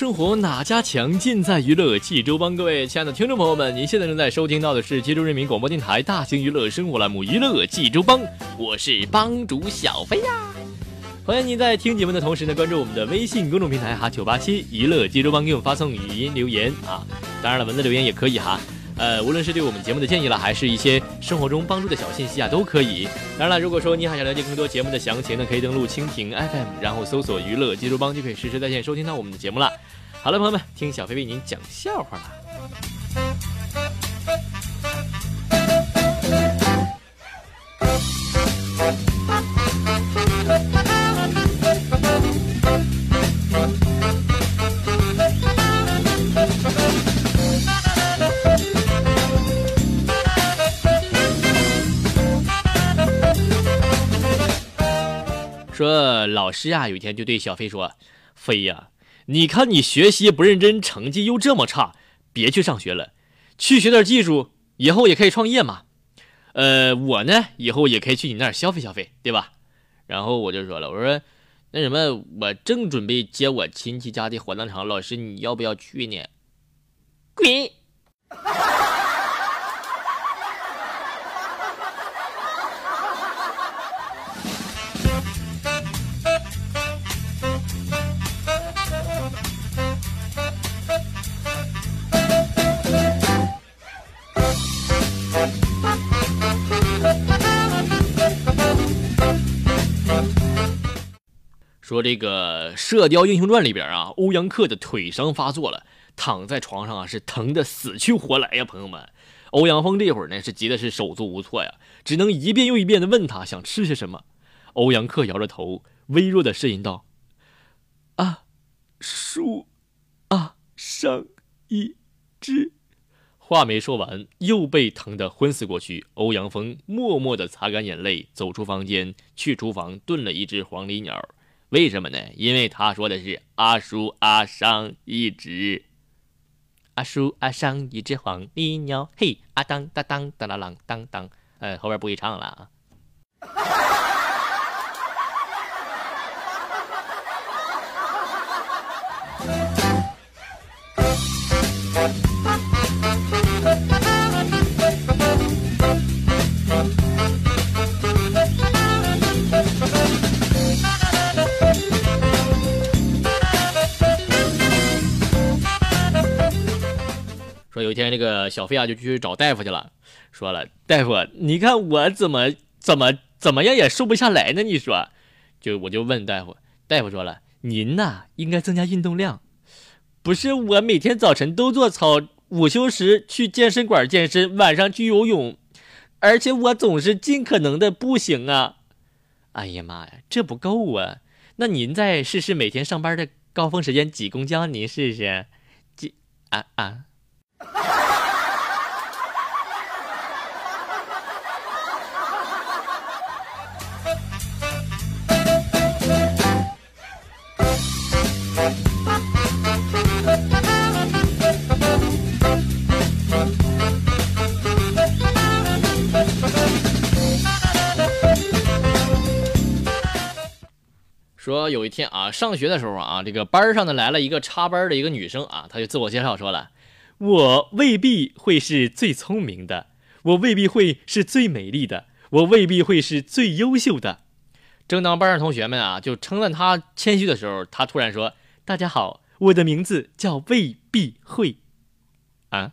生活哪家强？尽在娱乐济州帮。各位亲爱的听众朋友们，您现在正在收听到的是济州人民广播电台大型娱乐生活栏目《娱乐济州帮》，我是帮主小飞呀。欢迎您在听节目的同时呢，关注我们的微信公众平台哈九八七娱乐济州帮，给我们发送语音留言啊。当然了，文字留言也可以哈。呃，无论是对我们节目的建议了，还是一些生活中帮助的小信息啊，都可以。当然了，如果说你还想了解更多节目的详情呢，可以登录蜻蜓 FM，然后搜索“娱乐济州帮”，就可以实时在线收听到我们的节目了。好了，朋友们，听小飞为您讲笑话了。老师啊，有一天就对小飞说：“飞呀，你看你学习不认真，成绩又这么差，别去上学了，去学点技术，以后也可以创业嘛。呃，我呢，以后也可以去你那儿消费消费，对吧？”然后我就说了，我说：“那什么，我正准备接我亲戚家的火葬场，老师你要不要去呢？”滚！这个《射雕英雄传》里边啊，欧阳克的腿伤发作了，躺在床上啊是疼得死去活来呀，朋友们。欧阳锋这会儿呢是急的是手足无措呀，只能一遍又一遍的问他想吃些什么。欧阳克摇着头，微弱的呻吟道：“啊，树，啊，上一只。”话没说完，又被疼得昏死过去。欧阳锋默默地擦干眼泪，走出房间，去厨房炖了一只黄鹂鸟。为什么呢？因为他说的是阿叔阿商一只，阿叔阿商一只黄鹂鸟，嘿阿当当当当啦啷当当，呃，后边不会唱了啊。有一天，这个小飞啊就去找大夫去了，说了，大夫，你看我怎么怎么怎么样也瘦不下来呢？你说，就我就问大夫，大夫说了，您呐应该增加运动量，不是我每天早晨都做操，午休时去健身馆健身，晚上去游泳，而且我总是尽可能的步行啊。哎呀妈呀，这不够啊！那您再试试每天上班的高峰时间挤公交，您试试，挤啊啊！说有一天啊，上学的时候啊，这个班上呢来了一个插班的一个女生啊，她就自我介绍说了。我未必会是最聪明的，我未必会是最美丽的，我未必会是最优秀的。正当班上同学们啊就称赞他谦虚的时候，他突然说：“大家好，我的名字叫未必会。”啊？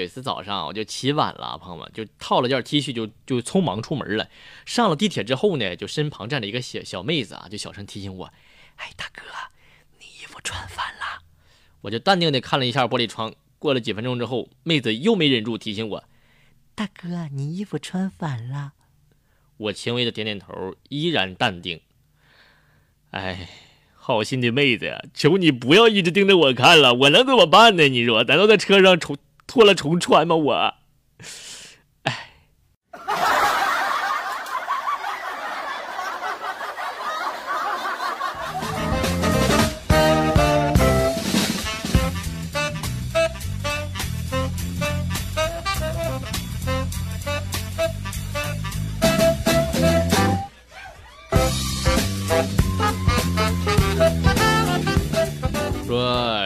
有一次早上我就起晚了，朋友们就套了件 T 恤就就匆忙出门了。上了地铁之后呢，就身旁站着一个小小妹子啊，就小声提醒我：“哎，大哥，你衣服穿反了。”我就淡定的看了一下玻璃窗。过了几分钟之后，妹子又没忍住提醒我：“大哥，你衣服穿反了。”我轻微的点点头，依然淡定。哎。好心的妹子呀，求你不要一直盯着我看了，我能怎么办呢？你说，难道在车上重脱了重穿吗？我。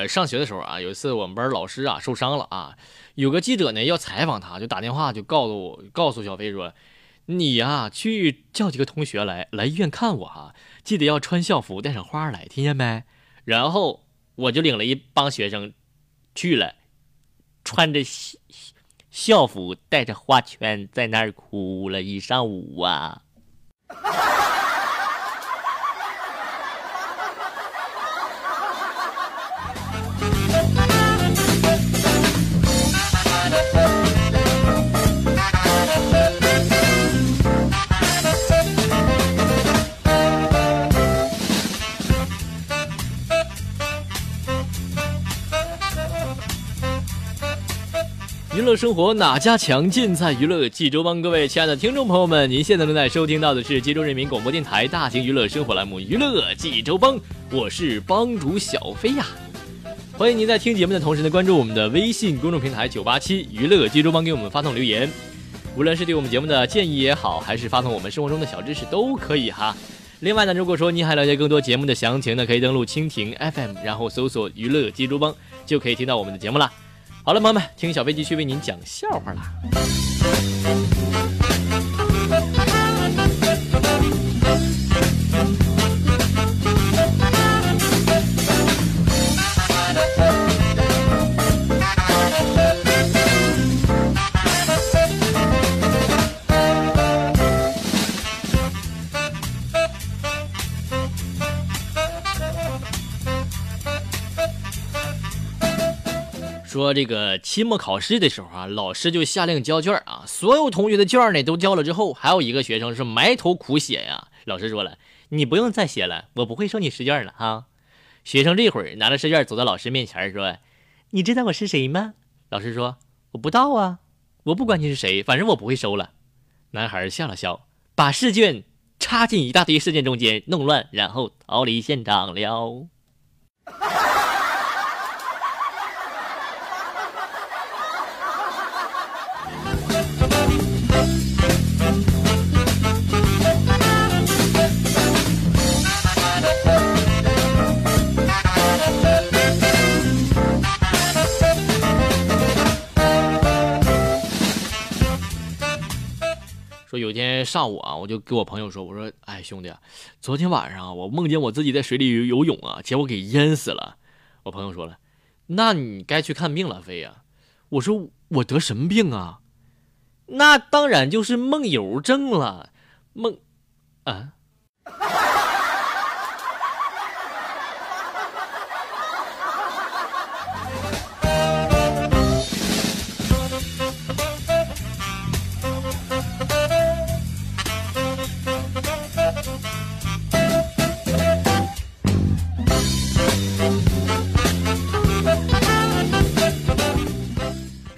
上学的时候啊，有一次我们班老师啊受伤了啊，有个记者呢要采访他，就打电话就告诉我，告诉小飞说：“你呀去叫几个同学来来医院看我哈，记得要穿校服，带上花来，听见没？”然后我就领了一帮学生去了，穿着校校服，带着花圈，在那儿哭了一上午啊。乐生活哪家强？尽在娱乐济州帮。各位亲爱的听众朋友们，您现在正在收听到的是济州人民广播电台大型娱乐生活栏目《娱乐济州帮》，我是帮主小飞呀。欢迎您在听节目的同时呢，关注我们的微信公众平台九八七娱乐济州帮，给我们发送留言。无论是对我们节目的建议也好，还是发送我们生活中的小知识都可以哈。另外呢，如果说您还了解更多节目的详情呢，可以登录蜻蜓 FM，然后搜索“娱乐济州帮”，就可以听到我们的节目了。好了，朋友们，听小飞继续为您讲笑话啦。说这个期末考试的时候啊，老师就下令交卷啊，所有同学的卷呢都交了之后，还有一个学生是埋头苦写呀。老师说了，你不用再写了，我不会收你试卷了哈。学生这会儿拿着试卷走到老师面前说：“你知道我是谁吗？”老师说：“我不知道啊，我不管你是谁，反正我不会收了。”男孩笑了笑，把试卷插进一大堆试卷中间弄乱，然后逃离现场了。说有天上午啊，我就跟我朋友说，我说，哎，兄弟，昨天晚上我梦见我自己在水里游泳啊，结果给淹死了。我朋友说了，那你该去看病了，飞呀。我说我得什么病啊？那当然就是梦游症了，梦，啊。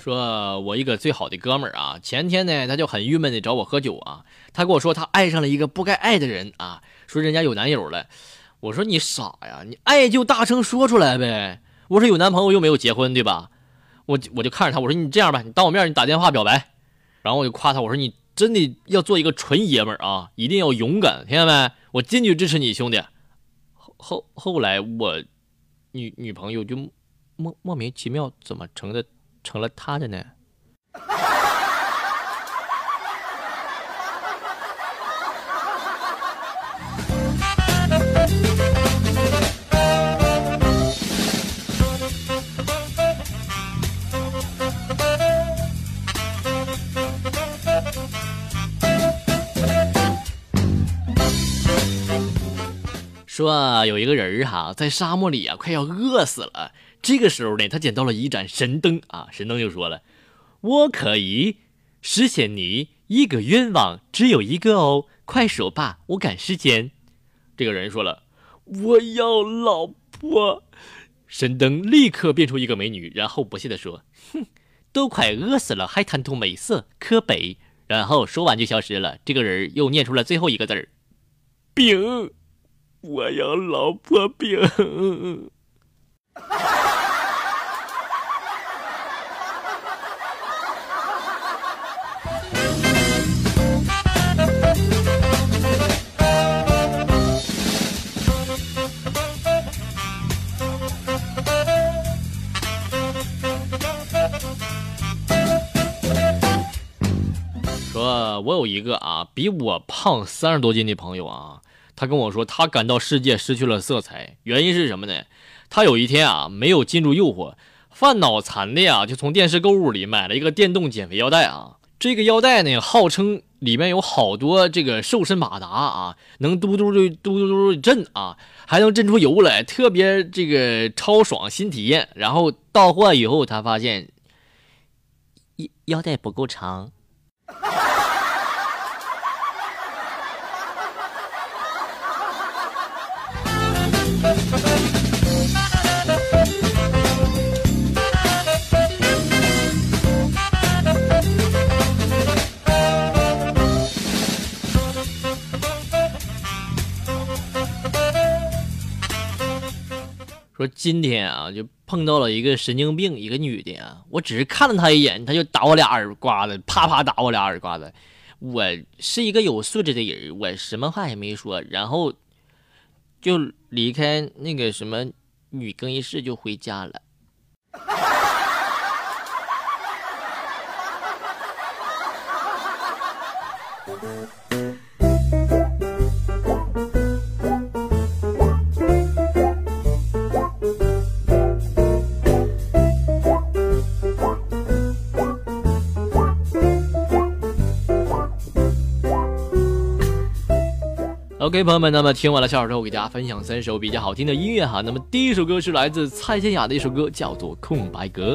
说我一个最好的哥们儿啊，前天呢他就很郁闷的找我喝酒啊，他跟我说他爱上了一个不该爱的人啊，说人家有男友了。我说你傻呀，你爱就大声说出来呗。我说有男朋友又没有结婚，对吧？我我就看着他，我说你这样吧，你当我面你打电话表白。然后我就夸他，我说你真的要做一个纯爷们儿啊，一定要勇敢，听见没？我坚决支持你，兄弟。后后后来我女女朋友就莫莫名其妙怎么成的？成了他的呢。说有一个人儿哈，在沙漠里啊，快要饿死了。这个时候呢，他捡到了一盏神灯啊，神灯就说了：“我可以实现你一个愿望，只有一个哦，快说吧，我赶时间。”这个人说了：“我要老婆。”神灯立刻变出一个美女，然后不屑地说：“哼，都快饿死了，还贪图美色，可悲。”然后说完就消失了。这个人又念出了最后一个字儿：“饼。”我要老婆饼。我有一个啊，比我胖三十多斤的朋友啊。他跟我说，他感到世界失去了色彩，原因是什么呢？他有一天啊，没有禁住诱惑，犯脑残的呀，就从电视购物里买了一个电动减肥腰带啊。这个腰带呢，号称里面有好多这个瘦身马达啊，能嘟嘟的嘟嘟嘟震啊，还能震出油来，特别这个超爽新体验。然后到货以后，他发现腰腰带不够长。说今天啊，就碰到了一个神经病，一个女的啊，我只是看了她一眼，她就打我俩耳刮子，啪啪打我俩耳刮子。我是一个有素质的人，我什么话也没说，然后就离开那个什么女更衣室就回家了。嘿朋友们，那么听完了笑话之后，给大家分享三首比较好听的音乐哈。那么第一首歌是来自蔡健雅的一首歌，叫做《空白格》。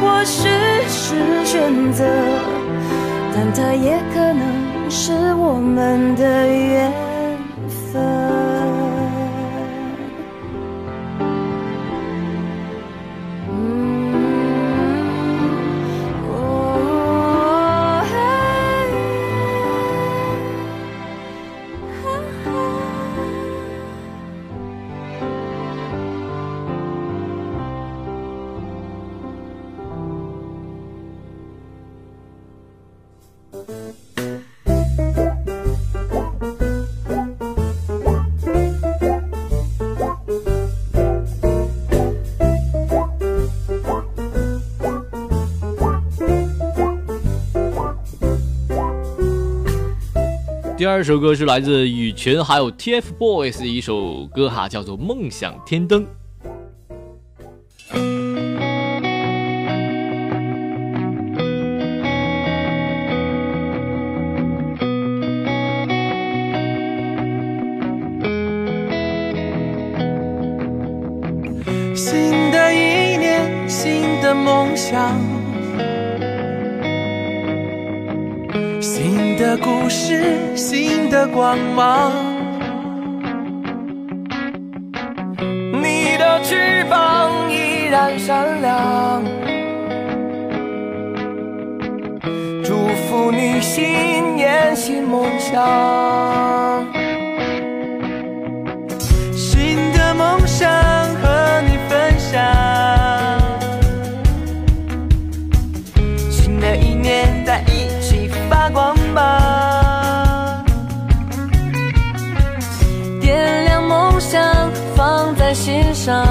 或许是选择，但它也可能是我们的缘分。第二首歌是来自羽泉还有 TFBOYS 的一首歌哈，叫做《梦想天灯》。新的一年，新的梦想，是，新的光芒。你的翅膀依然闪亮，祝福你新年新梦想。心上，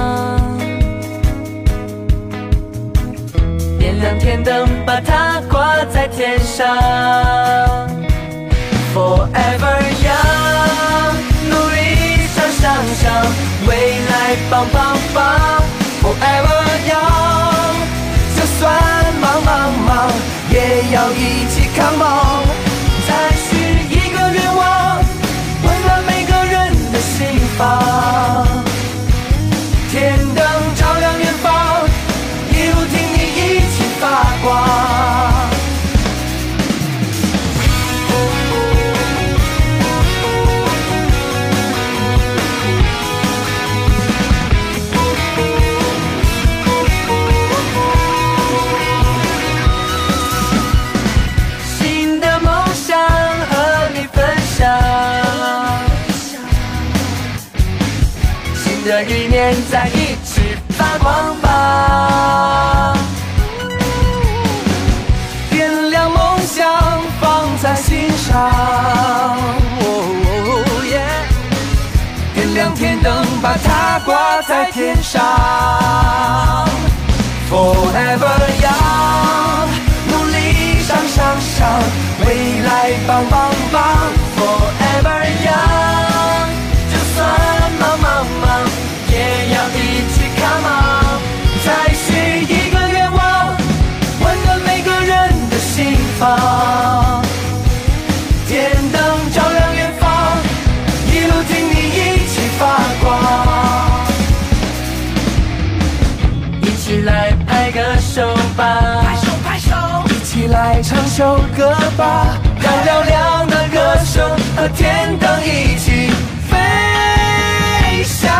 点亮天灯把它挂在天上，Forever young，努力向上想，未来棒棒棒，Forever young，就算忙忙忙，也要一起 come on，再许一个愿望，温暖每个人的心房。的一年在一起发光吧，点亮梦想放在心上，哦耶。点亮天灯把它挂在天上，Forever young，努力向上上，未来棒棒棒唱首歌吧，让嘹亮的歌声和天灯一起飞翔。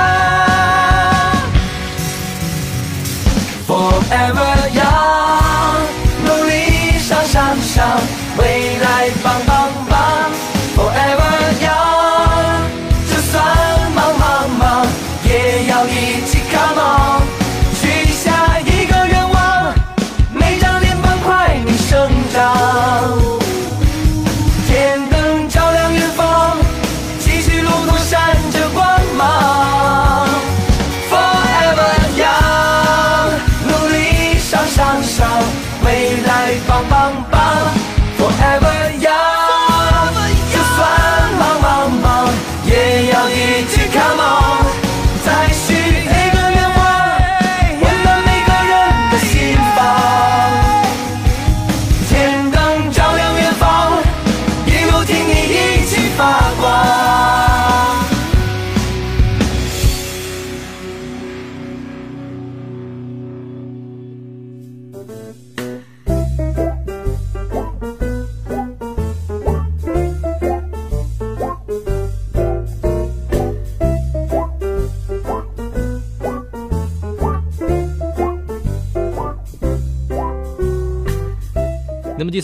forever young，努力向上，向未来放。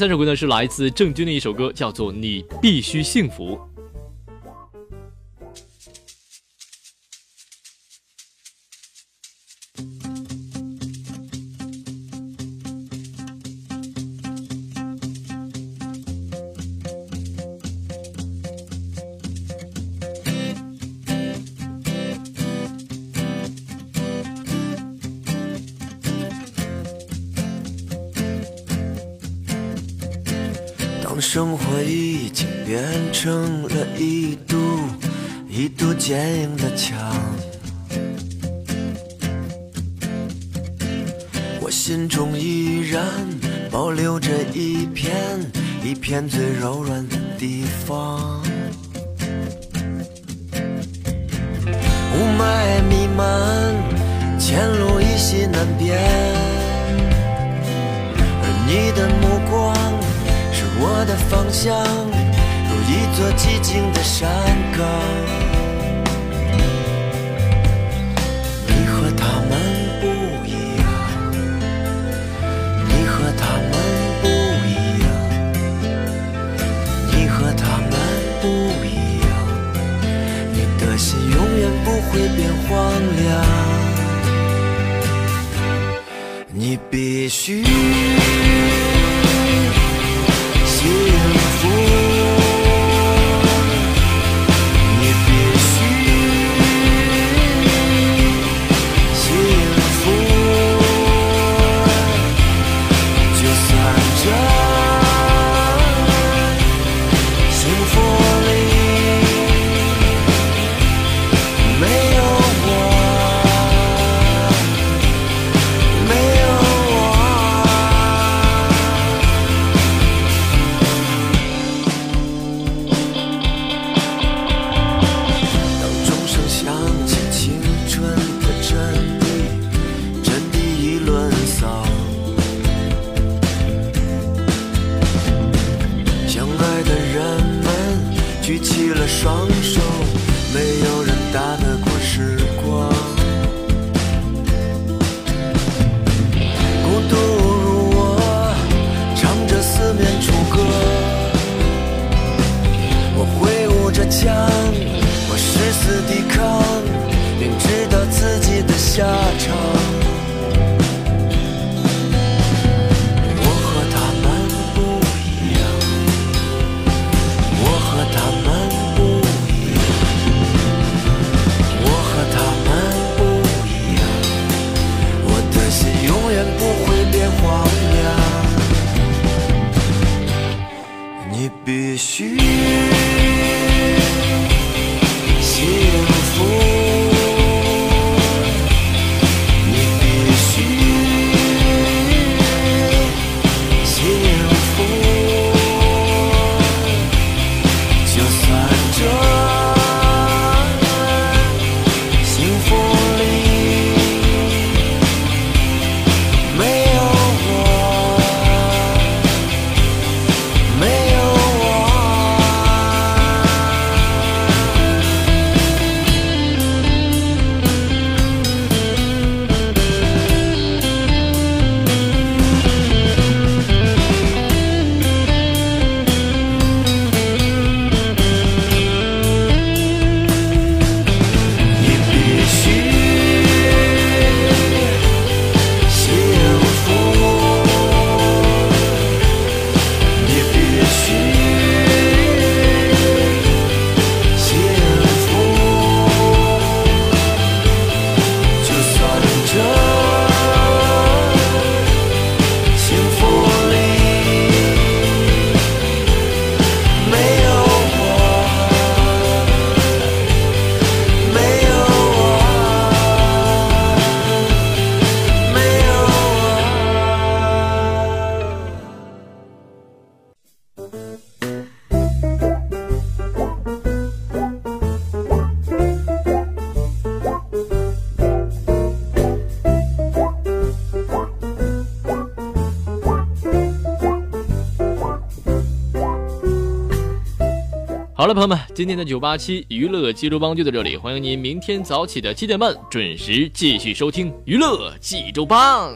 这首歌呢是来自郑钧的一首歌叫做你必须幸福。身边而你的目光是我的方向，如一座寂静的山岗。你和他们不一样，你和他们不一样，你和他们不一样，你的心永远不会变荒凉。也许。好了，朋友们，今天的九八七娱乐济州帮就到这里，欢迎您明天早起的七点半准时继续收听娱乐济州帮。